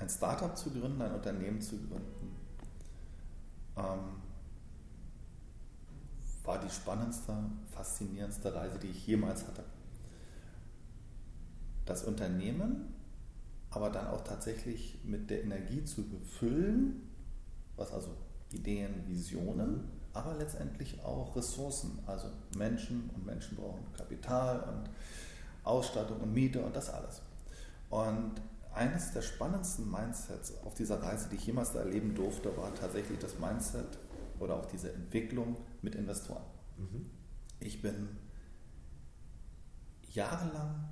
ein Startup zu gründen, ein Unternehmen zu gründen, ähm, war die spannendste, faszinierendste Reise, die ich jemals hatte. Das Unternehmen aber dann auch tatsächlich mit der Energie zu befüllen, was also Ideen, Visionen, aber letztendlich auch Ressourcen, also Menschen und Menschen brauchen Kapital und Ausstattung und Miete und das alles. Und eines der spannendsten Mindsets auf dieser Reise, die ich jemals da erleben durfte, war tatsächlich das Mindset oder auch diese Entwicklung mit Investoren. Mhm. Ich bin jahrelang,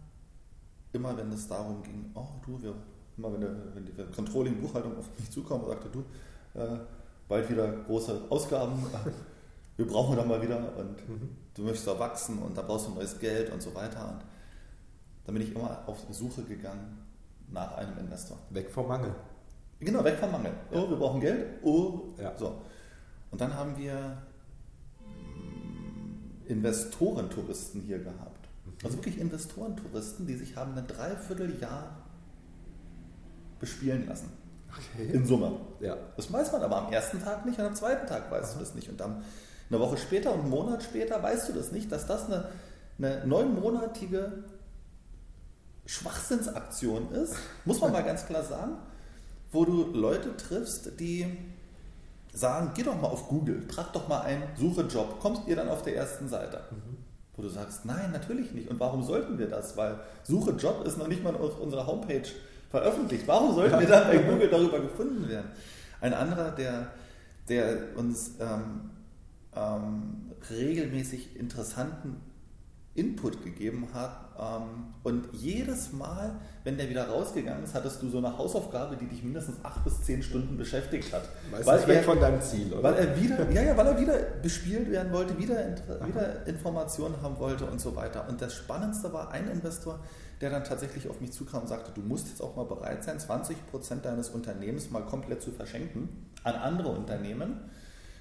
immer wenn es darum ging, oh du, wir, immer wenn, der, wenn die Controlling, Buchhaltung auf mich zukam und sagte, du, äh, bald wieder große Ausgaben, wir brauchen da mal wieder und mhm. du möchtest da wachsen und da brauchst du neues Geld und so weiter. Und dann bin ich immer auf Suche gegangen nach einem Investor. Weg vom Mangel. Genau, weg vom Mangel. Ja. Oh, wir brauchen Geld. Oh, ja. so. Und dann haben wir mm, Investorentouristen hier gehabt. Mhm. Also wirklich Investorentouristen, die sich haben ein Dreivierteljahr bespielen lassen. Okay. In Summe. Ja. Das weiß man aber am ersten Tag nicht und am zweiten Tag weißt Aha. du das nicht. Und dann eine Woche später und einen Monat später weißt du das nicht, dass das eine, eine neunmonatige Schwachsinnsaktion ist, muss man mal ganz klar sagen, wo du Leute triffst, die sagen, geh doch mal auf Google, trag doch mal ein, suche Job, kommst ihr dann auf der ersten Seite. Mhm. Wo du sagst, nein, natürlich nicht. Und warum sollten wir das? Weil Suche Job ist noch nicht mal auf unserer Homepage veröffentlicht. Warum sollten wir dann bei Google darüber gefunden werden? Ein anderer, der, der uns ähm, ähm, regelmäßig interessanten Input gegeben hat. Ähm, und jedes Mal, wenn der wieder rausgegangen ist, hattest du so eine Hausaufgabe, die dich mindestens acht bis zehn Stunden beschäftigt hat. Meistens weil weg von deinem Ziel, oder? Weil er wieder, ja, ja, weil er wieder bespielt werden wollte, wieder, wieder Informationen haben wollte und so weiter. Und das Spannendste war ein Investor, der dann tatsächlich auf mich zukam und sagte, du musst jetzt auch mal bereit sein, 20 Prozent deines Unternehmens mal komplett zu verschenken an andere Unternehmen,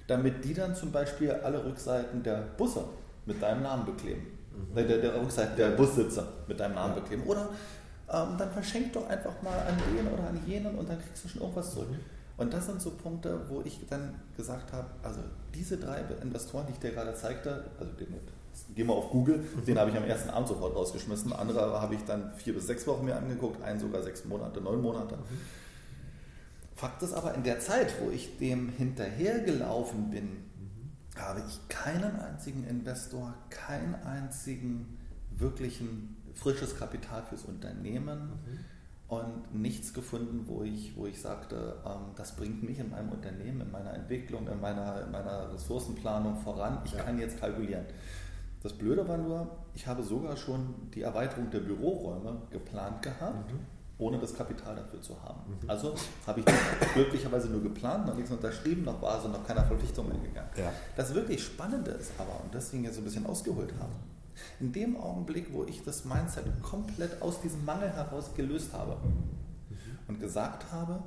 damit die dann zum Beispiel alle Rückseiten der Busse mit deinem Namen bekleben. Mhm. Der, der, Rückseite der Bussitzer mit deinem Namen bekleben. Oder ähm, dann verschenk doch einfach mal an den oder an jenen und dann kriegst du schon irgendwas zurück. Mhm. Und das sind so Punkte, wo ich dann gesagt habe, also diese drei Investoren, die ich dir gerade zeigte, also den, geh mal auf Google, mhm. den habe ich am ersten Abend sofort rausgeschmissen. Andere habe ich dann vier bis sechs Wochen mir angeguckt, einen sogar sechs Monate, neun Monate. Fakt ist aber, in der Zeit, wo ich dem hinterhergelaufen bin, habe ich keinen einzigen Investor, keinen einzigen wirklichen frisches Kapital fürs Unternehmen mhm. und nichts gefunden, wo ich, wo ich sagte, ähm, das bringt mich in meinem Unternehmen, in meiner Entwicklung, in meiner, in meiner Ressourcenplanung voran. Ich ja. kann jetzt kalkulieren. Das Blöde war nur, ich habe sogar schon die Erweiterung der Büroräume geplant gehabt. Mhm ohne das Kapital dafür zu haben. Mhm. Also habe ich glücklicherweise nur geplant, noch nichts unterschrieben, noch war so noch keiner Verpflichtung eingegangen. Ja. Das wirklich Spannende ist aber, und deswegen jetzt so ein bisschen ausgeholt habe, in dem Augenblick, wo ich das Mindset komplett aus diesem Mangel heraus gelöst habe mhm. und gesagt habe,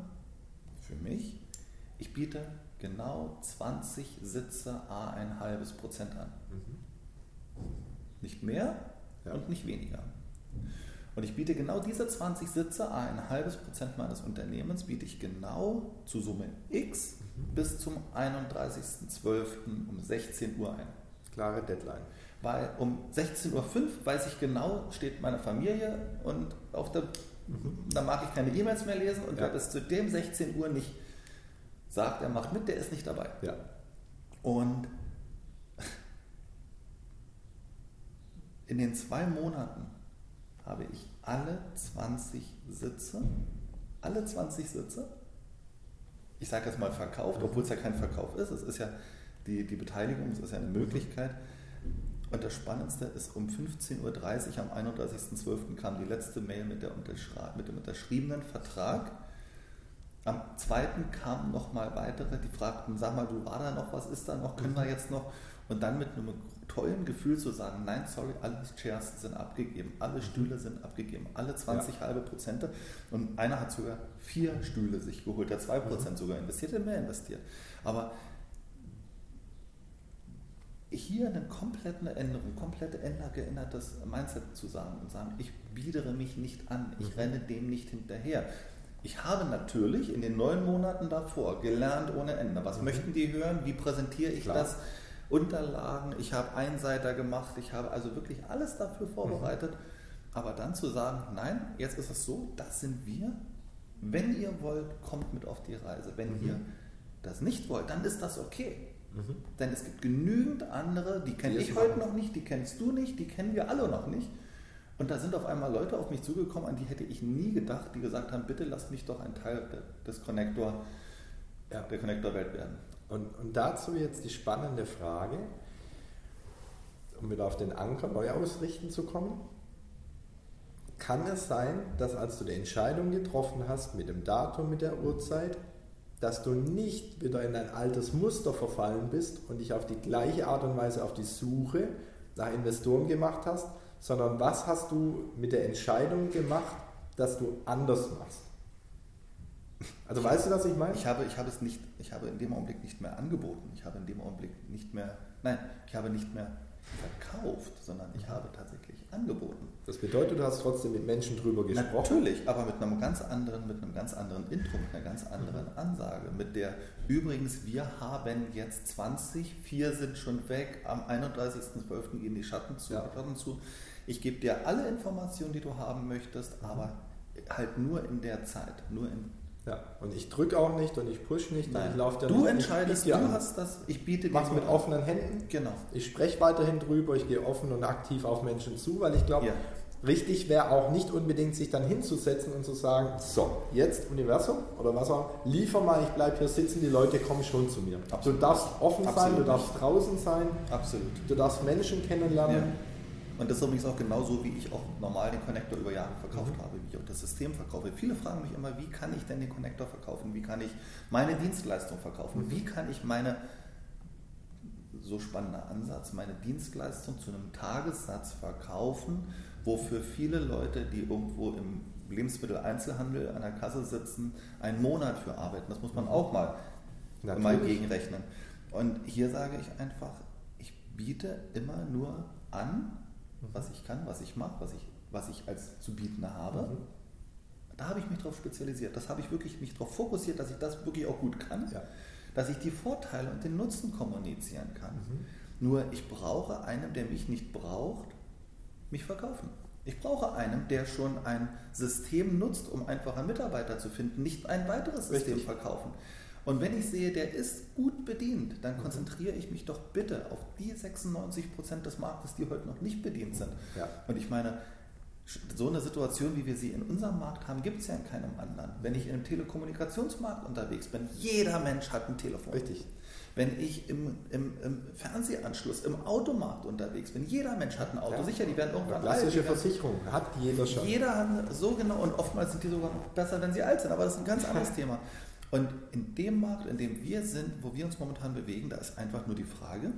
für mich, ich biete genau 20 Sitze a ein halbes Prozent an. Mhm. Nicht mehr ja. und nicht weniger. Und ich biete genau diese 20 Sitze, ein halbes Prozent meines Unternehmens, biete ich genau zu Summe X mhm. bis zum 31.12. um 16 Uhr ein. Klare Deadline. Weil um 16.05 Uhr weiß ich genau, steht meine Familie und auf der, mhm. da mag ich keine E-Mails mehr lesen und ja. wer bis zu dem 16 Uhr nicht sagt, er macht mit, der ist nicht dabei. Ja. Und in den zwei Monaten habe ich alle 20 Sitze, alle 20 Sitze, ich sage jetzt mal verkauft, obwohl es ja kein Verkauf ist, es ist ja die, die Beteiligung, es ist ja eine Möglichkeit. Und das Spannendste ist, um 15.30 Uhr am 31.12. kam die letzte Mail mit, der mit dem unterschriebenen Vertrag. Am zweiten kamen nochmal weitere, die fragten, sag mal, du war da noch was, ist da noch, können wir mhm. jetzt noch? Und dann mit einem tollen Gefühl zu sagen, nein, sorry, alle Chairs sind abgegeben, alle Stühle sind abgegeben, alle 20 ja. halbe Prozente. Und einer hat sogar vier Stühle sich geholt, der zwei Prozent mhm. sogar investiert, der mehr investiert. Aber hier eine komplette Änderung, komplett geändertes Mindset zu sagen und sagen, ich biedere mich nicht an, ich mhm. renne dem nicht hinterher. Ich habe natürlich in den neun Monaten davor gelernt ohne Ende. Was mhm. möchten die hören? Wie präsentiere ich Klar. das? Unterlagen, ich habe Einseiter gemacht, ich habe also wirklich alles dafür mhm. vorbereitet. Mhm. Aber dann zu sagen, nein, jetzt ist es so, das sind wir. Wenn ihr wollt, kommt mit auf die Reise. Wenn mhm. ihr das nicht wollt, dann ist das okay. Mhm. Denn es gibt genügend andere, die kenne ich heute noch nicht, die kennst du nicht, die kennen wir alle noch nicht. Und da sind auf einmal Leute auf mich zugekommen, an die hätte ich nie gedacht, die gesagt haben, bitte lasst mich doch ein Teil des Connector, ja. der Connector-Welt werden. Und, und dazu jetzt die spannende Frage, um wieder auf den Anker neu ausrichten zu kommen. Kann es sein, dass als du die Entscheidung getroffen hast mit dem Datum, mit der Uhrzeit, dass du nicht wieder in ein altes Muster verfallen bist und dich auf die gleiche Art und Weise auf die Suche nach Investoren gemacht hast, sondern was hast du mit der Entscheidung gemacht, dass du anders machst? Also weißt du, was ich meine? Ich habe, ich habe es nicht, ich habe in dem Augenblick nicht mehr angeboten. Ich habe in dem Augenblick nicht mehr, nein, ich habe nicht mehr verkauft, sondern ich habe tatsächlich angeboten. Das bedeutet, du hast trotzdem mit Menschen drüber gesprochen? Natürlich, aber mit einem ganz anderen, mit einem ganz anderen Intro, mit einer ganz anderen mhm. Ansage. Mit der, übrigens, wir haben jetzt 20, vier sind schon weg, am 31.12. gehen die Schatten zu, ja. Schatten zu. Ich gebe dir alle Informationen, die du haben möchtest, aber halt nur in der Zeit, nur in ja, und ich drücke auch nicht und ich push nicht Nein. und ich laufe Du entscheidest, du an. hast das, ich biete dir. Mach's mit offenen Händen. Genau. Ich spreche weiterhin drüber, ich gehe offen und aktiv auf Menschen zu, weil ich glaube, ja. richtig wäre auch nicht unbedingt sich dann hinzusetzen und zu sagen, so, jetzt Universum oder was auch, liefer mal, ich bleibe hier sitzen, die Leute kommen schon zu mir. Absolut. Du darfst offen Absolut. sein, du darfst draußen sein. Absolut. Du darfst Menschen kennenlernen. Ja. Und das ist übrigens auch genauso, wie ich auch normal den Connector über Jahre verkauft mhm. habe, wie ich auch das System verkaufe. Viele fragen mich immer, wie kann ich denn den Connector verkaufen? Wie kann ich meine Dienstleistung verkaufen? Mhm. Wie kann ich meine, so spannender Ansatz, meine Dienstleistung zu einem Tagessatz verkaufen, wofür viele Leute, die irgendwo im Lebensmitteleinzelhandel an der Kasse sitzen, einen Monat für arbeiten. Das muss man mhm. auch mal, mal gegenrechnen. Und hier sage ich einfach, ich biete immer nur an, was ich kann, was ich mache, was ich, was ich als zu bieten habe. Mhm. Da habe ich mich darauf spezialisiert. Das habe ich wirklich mich darauf fokussiert, dass ich das wirklich auch gut kann, ja. dass ich die Vorteile und den Nutzen kommunizieren kann. Mhm. Nur ich brauche einen, der mich nicht braucht, mich verkaufen. Ich brauche einen, der schon ein System nutzt, um einfache Mitarbeiter zu finden, nicht ein weiteres System Richtig. verkaufen. Und wenn ich sehe, der ist gut bedient, dann konzentriere ich mich doch bitte auf die 96 Prozent des Marktes, die heute noch nicht bedient sind. Ja. Und ich meine, so eine Situation, wie wir sie in unserem Markt haben, gibt es ja in keinem anderen. Wenn ich im Telekommunikationsmarkt unterwegs bin, jeder Mensch hat ein Telefon. Richtig. Wenn ich im, im, im Fernsehanschluss, im Automarkt unterwegs bin, jeder Mensch hat ein Auto. Ja. Sicher, die werden irgendwann Klassische alt. Versicherung hat jeder schon. Jeder hat so genau und oftmals sind die sogar noch besser, wenn sie alt sind, aber das ist ein ganz anderes Thema. Und in dem Markt, in dem wir sind, wo wir uns momentan bewegen, da ist einfach nur die Frage,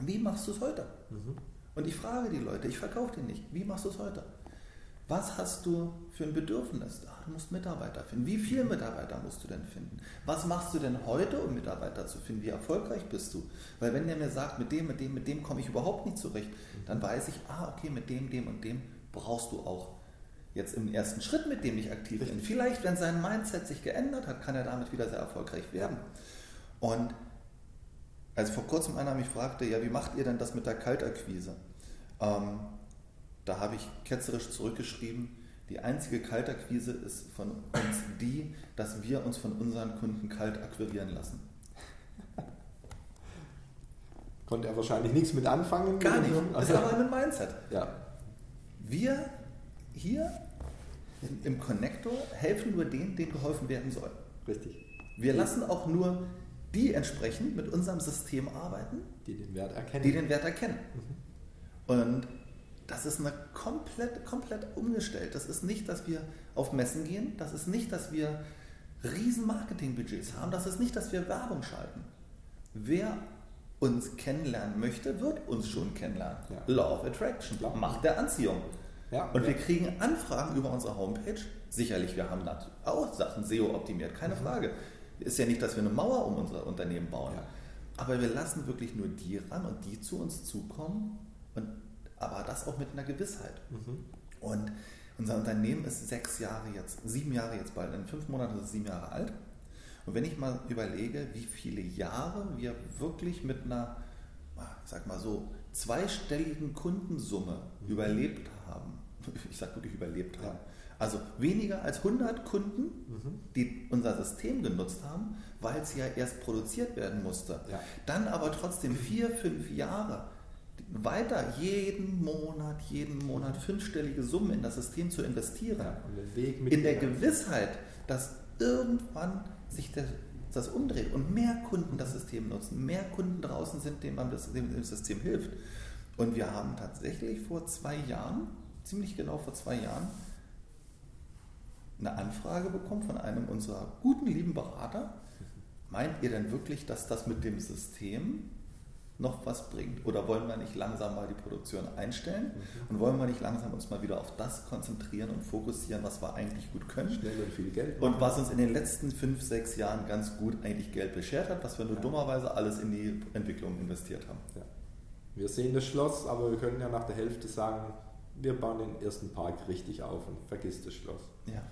wie machst du es heute? Mhm. Und ich frage die Leute, ich verkaufe die nicht, wie machst du es heute? Was hast du für ein Bedürfnis? Ach, du musst Mitarbeiter finden. Wie viele Mitarbeiter musst du denn finden? Was machst du denn heute, um Mitarbeiter zu finden? Wie erfolgreich bist du? Weil wenn der mir sagt, mit dem, mit dem, mit dem komme ich überhaupt nicht zurecht, dann weiß ich, ah, okay, mit dem, dem und dem brauchst du auch jetzt im ersten Schritt, mit dem ich aktiv bin. Vielleicht, wenn sein Mindset sich geändert hat, kann er damit wieder sehr erfolgreich werden. Und als vor kurzem einer mich fragte, ja, wie macht ihr denn das mit der Kaltakquise? Ähm, da habe ich ketzerisch zurückgeschrieben, die einzige Kaltakquise ist von uns die, dass wir uns von unseren Kunden kalt akquirieren lassen. Konnte er wahrscheinlich nichts mit anfangen? Gar nicht. Das ist aber ein Mindset. Ja. Wir hier im Connector helfen nur denen, denen geholfen werden soll. Richtig. Wir lassen auch nur die entsprechend mit unserem System arbeiten, die den Wert erkennen. Die den Wert erkennen. Mhm. Und das ist eine komplett, komplett umgestellt. Das ist nicht, dass wir auf Messen gehen, das ist nicht, dass wir riesen Marketingbudgets haben, das ist nicht, dass wir Werbung schalten. Wer uns kennenlernen möchte, wird uns schon kennenlernen. Ja. Law of Attraction. Macht der Anziehung. Ja, und ja. wir kriegen Anfragen über unsere Homepage. Sicherlich, wir haben auch Sachen SEO optimiert, keine mhm. Frage. Ist ja nicht, dass wir eine Mauer um unser Unternehmen bauen. Ja. Aber wir lassen wirklich nur die ran und die zu uns zukommen. Und, aber das auch mit einer Gewissheit. Mhm. Und, Unser Unternehmen ist sechs Jahre jetzt, sieben Jahre jetzt bald, in fünf Monaten ist es sieben Jahre alt. Und wenn ich mal überlege, wie viele Jahre wir wirklich mit einer, ich sag mal so, zweistelligen Kundensumme mhm. überlebt haben, ich sag wirklich überlebt haben, also weniger als 100 Kunden, mhm. die unser System genutzt haben, weil es ja erst produziert werden musste. Ja. Dann aber trotzdem vier, fünf Jahre weiter jeden Monat, jeden Monat fünfstellige Summen in das System zu investieren. Ja, in der Gewissheit, dass irgendwann sich der, das umdreht und mehr Kunden das System nutzen, mehr Kunden draußen sind, denen man das, dem, dem System hilft. Und wir haben tatsächlich vor zwei Jahren, ziemlich genau vor zwei Jahren, eine Anfrage bekommen von einem unserer guten, lieben Berater. Meint ihr denn wirklich, dass das mit dem System noch was bringt? Oder wollen wir nicht langsam mal die Produktion einstellen mhm. und wollen wir nicht langsam uns mal wieder auf das konzentrieren und fokussieren, was wir eigentlich gut können? Schnell und viel Geld. Machen. Und was uns in den letzten fünf, sechs Jahren ganz gut eigentlich Geld beschert hat, was wir nur ja. dummerweise alles in die Entwicklung investiert haben. Ja. Wir sehen das Schloss, aber wir können ja nach der Hälfte sagen, wir bauen den ersten Park richtig auf und vergiss das Schloss. Ja.